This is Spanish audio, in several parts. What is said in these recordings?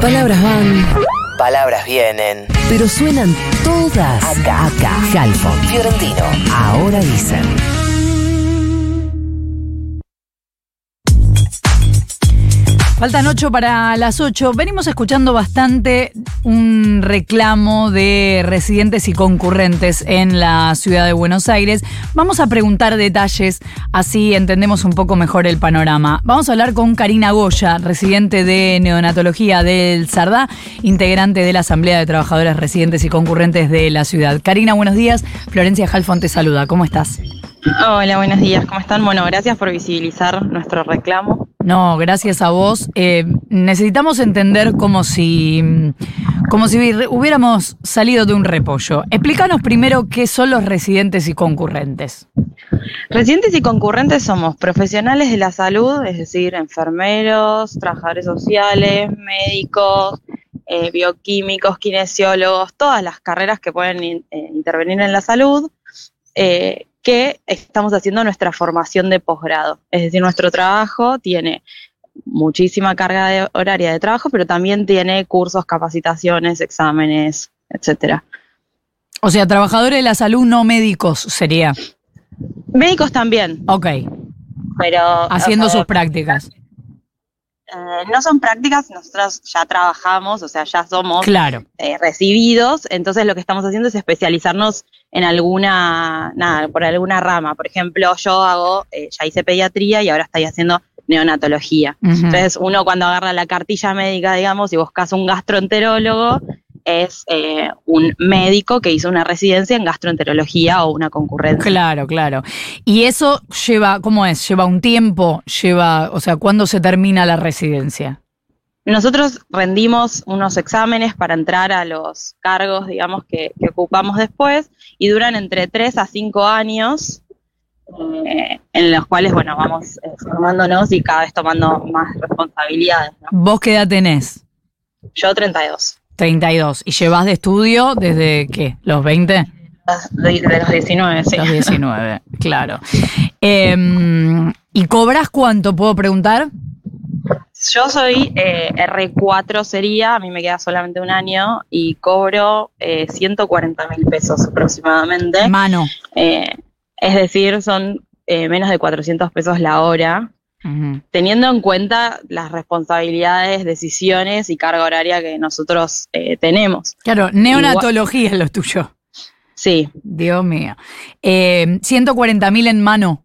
Palabras van, Palabras vienen. pero suenan todas acá. Acá. Halfon, Fiorentino. ahora dicen. Faltan ocho para las ocho. Venimos escuchando bastante un reclamo de residentes y concurrentes en la ciudad de Buenos Aires. Vamos a preguntar detalles, así entendemos un poco mejor el panorama. Vamos a hablar con Karina Goya, residente de neonatología del Sardá, integrante de la Asamblea de Trabajadores Residentes y Concurrentes de la ciudad. Karina, buenos días. Florencia Halfon te saluda. ¿Cómo estás? Hola, buenos días, ¿cómo están? Bueno, gracias por visibilizar nuestro reclamo. No, gracias a vos. Eh, necesitamos entender como si, como si hubiéramos salido de un repollo. Explícanos primero qué son los residentes y concurrentes. Residentes y concurrentes somos profesionales de la salud, es decir, enfermeros, trabajadores sociales, médicos, eh, bioquímicos, kinesiólogos, todas las carreras que pueden eh, intervenir en la salud, que estamos haciendo nuestra formación de posgrado. Es decir, nuestro trabajo tiene muchísima carga de- horaria de trabajo, pero también tiene cursos, capacitaciones, exámenes, etcétera. O sea, trabajadores de la salud no médicos sería. Médicos también, Ok, pero haciendo o sea, sus prácticas. Eh, no son prácticas, nosotros ya trabajamos, o sea, ya somos Claro. eh, recibidos, entonces lo que estamos haciendo es especializarnos en alguna, nada, por alguna rama. Por ejemplo, yo hago, eh, ya hice pediatría y ahora estoy haciendo neonatología. Entonces, uno cuando agarra la cartilla médica, digamos, y buscas un gastroenterólogo, es eh, un médico que hizo una residencia en gastroenterología o una concurrencia. Claro, claro. Y eso lleva, ¿cómo es? Lleva un tiempo, lleva, o sea, ¿cuándo se termina la residencia? Nosotros rendimos unos exámenes para entrar a los cargos, digamos, que, que ocupamos después y duran entre 3 a 5 años, eh, en los cuales, bueno, vamos eh, formándonos y cada vez tomando más responsabilidades. ¿no? ¿Vos qué edad tenés? Yo 32, 32. ¿Y llevas de estudio desde qué? ¿Los 20? de, de los 19, sí. Los 19, claro. Em, ¿Y cobras cuánto, puedo preguntar? Yo soy eh, R4 sería, a mí me queda solamente un año y cobro eh, 140 mil pesos aproximadamente. Mano. Eh, es decir, son eh, menos de 400 pesos la hora, Teniendo en cuenta las responsabilidades, decisiones y carga horaria que nosotros eh, tenemos. Claro, neonatología es lo tuyo. Sí, Dios mío. Eh, 140 mil en mano.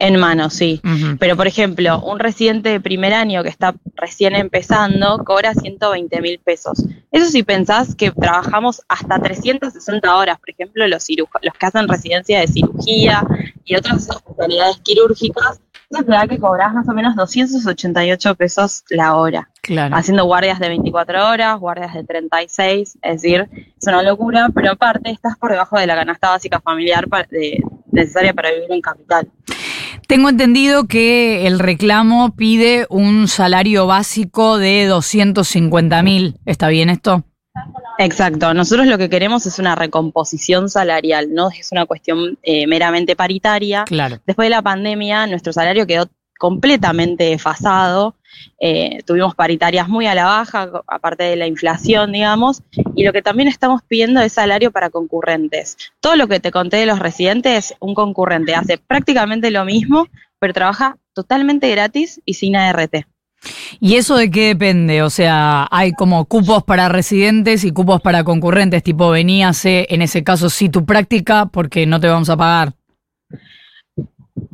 en mano, sí. Pero, por ejemplo, un residente de primer año que está recién empezando cobra 120 mil pesos. Eso si pensás que trabajamos hasta 360 horas, por ejemplo, los, los que hacen residencia de cirugía y otras especialidades quirúrgicas, es verdad que cobras más o menos 288 pesos la hora, Claro. haciendo guardias de 24 horas, guardias de 36, es decir, es una locura, pero aparte estás por debajo de la canasta básica familiar de- necesaria para vivir en capital. Tengo entendido que el reclamo pide un salario básico de 250 mil. ¿Está bien esto? Exacto, nosotros lo que queremos es una recomposición salarial, no es una cuestión eh, meramente paritaria. Claro. Después de la pandemia, nuestro salario quedó completamente desfasado, eh, tuvimos paritarias muy a la baja, aparte de la inflación, digamos, y lo que también estamos pidiendo es salario para concurrentes. Todo lo que te conté de los residentes, un concurrente hace prácticamente lo mismo, pero trabaja totalmente gratis y sin ART. ¿Y eso de qué depende? O sea, hay como cupos para residentes y cupos para concurrentes, tipo veníase, en ese caso sí tu práctica, porque no te vamos a pagar.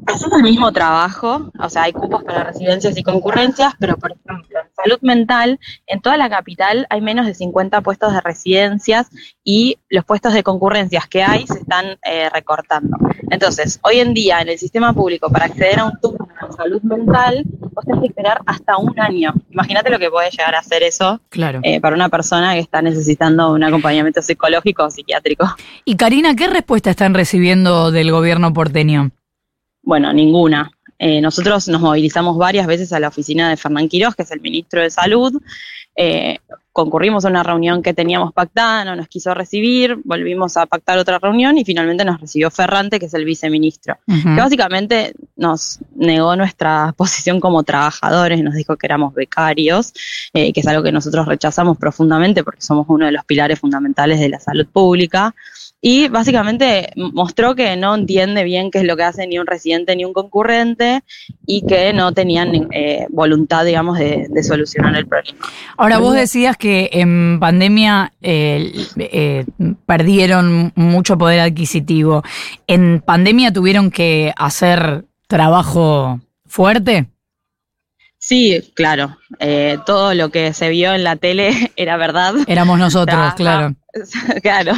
Hacemos el mismo trabajo, o sea, hay cupos para residencias y concurrencias, pero por ejemplo, en salud mental, en toda la capital hay menos de 50 puestos de residencias y los puestos de concurrencias que hay se están eh, recortando. Entonces, hoy en día en el sistema público, para acceder a un turno en salud mental, vos tenés que esperar hasta un año. Imagínate lo que puede llegar a hacer eso Claro. eh, para una persona que está necesitando un acompañamiento psicológico o psiquiátrico. Y Karina, ¿qué respuesta están recibiendo del gobierno porteño? Bueno, ninguna. Eh, nosotros nos movilizamos varias veces a la oficina de Fernán Quirós, que es el ministro de Salud, eh, concurrimos a una reunión que teníamos pactada, no nos quiso recibir, volvimos a pactar otra reunión y finalmente nos recibió Ferrante, que es el viceministro, que básicamente nos negó nuestra posición como trabajadores, nos dijo que éramos becarios, eh, que es algo que nosotros rechazamos profundamente porque somos uno de los pilares fundamentales de la salud pública y básicamente mostró que no entiende bien qué es lo que hace ni un residente ni un concurrente y que no tenían eh, voluntad, digamos, de, solucionar el problema. Ahora, vos decías que en pandemia eh, eh, perdieron mucho poder adquisitivo. ¿En pandemia tuvieron que hacer trabajo fuerte? Sí, claro. Eh, todo lo que se vio en la tele era verdad. Éramos nosotros, claro. Claro.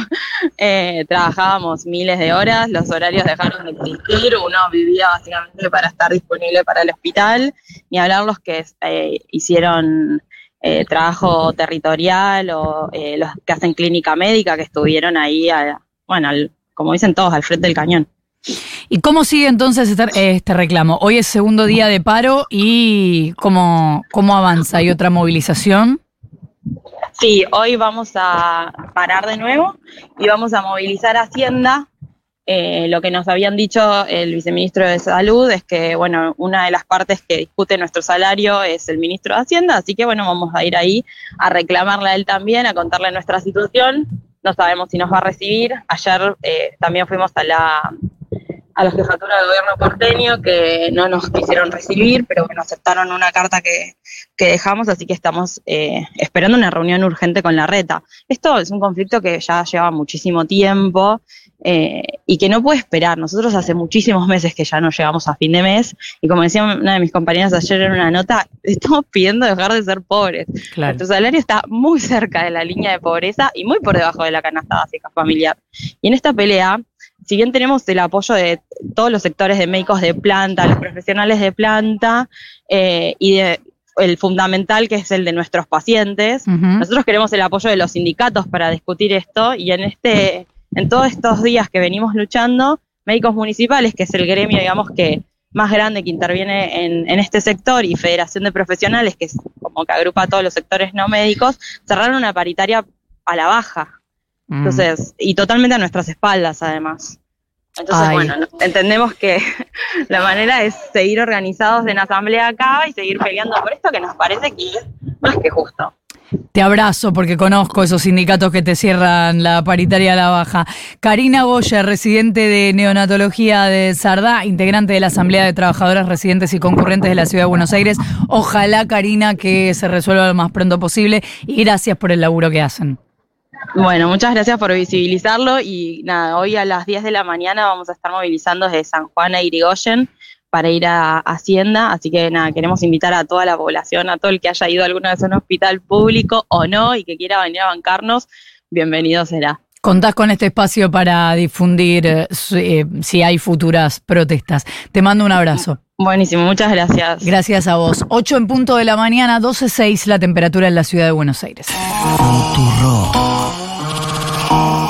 Eh, trabajábamos miles de horas, los horarios dejaron de existir, uno vivía básicamente para estar disponible para el hospital, ni hablar los que eh, hicieron trabajo territorial o los que hacen clínica médica, que estuvieron ahí, bueno, como dicen todos, al frente del cañón. ¿Y cómo sigue entonces este, este, reclamo? Hoy es segundo día de paro y ¿cómo, cómo avanza? ¿Hay otra movilización? Sí, hoy vamos a parar de nuevo y vamos a movilizar Hacienda. Eh, lo que nos habían dicho el viceministro de Salud es que, bueno, una de las partes que discute nuestro salario es el ministro de Hacienda, así que, bueno, vamos a ir ahí a reclamarle a él también, a contarle nuestra situación. No sabemos si nos va a recibir. Ayer eh, también fuimos a la a la jefatura del gobierno porteño que no nos quisieron recibir, pero bueno, aceptaron una carta que, dejamos, así que estamos eh, esperando una reunión urgente con la reta. Esto es un conflicto que ya lleva muchísimo tiempo eh, y que no puede esperar. Nosotros hace muchísimos meses que ya no llegamos a fin de mes y como decía una de mis compañeras ayer en una nota, estamos pidiendo dejar de ser pobres. Claro. Nuestro salario está muy cerca de la línea de pobreza y muy por debajo de la canasta básica familiar. Y en esta pelea si bien tenemos el apoyo de todos los sectores de médicos de planta, los profesionales de planta eh, y de el fundamental que es el de nuestros pacientes. Nosotros queremos el apoyo de los sindicatos para discutir esto y en este, en todos estos días que venimos luchando, médicos municipales, que es el gremio, digamos que más grande que interviene en, en este sector, y Federación de Profesionales, que es como que agrupa a todos los sectores no médicos, cerraron una paritaria a la baja. Mm. Entonces, y totalmente a nuestras espaldas además. Entonces, bueno, entendemos que la manera es seguir organizados en asamblea acá y seguir peleando por esto que nos parece que es más que justo. Te abrazo porque conozco esos sindicatos que te cierran la paritaria a la baja. Karina Goya, residente de neonatología de Sardá, integrante de la Asamblea de Trabajadoras Residentes y Concurrentes de la Ciudad de Buenos Aires. Ojalá, Karina, que se resuelva lo más pronto posible y gracias por el laburo que hacen. Bueno, muchas gracias por visibilizarlo y nada, hoy a las 10 de la mañana vamos a estar movilizando desde San Juan a Irigoyen para ir a Hacienda, así que nada, queremos invitar a toda la población, a todo el que haya ido alguna vez a un hospital público o no y que quiera venir a bancarnos, bienvenido será. Contás con este espacio para difundir eh, eh, si hay futuras protestas. Te mando un abrazo. Buenísimo, muchas gracias. Gracias a vos. 8 en punto de la mañana, 12.6 la temperatura en la ciudad de Buenos Aires. Oh.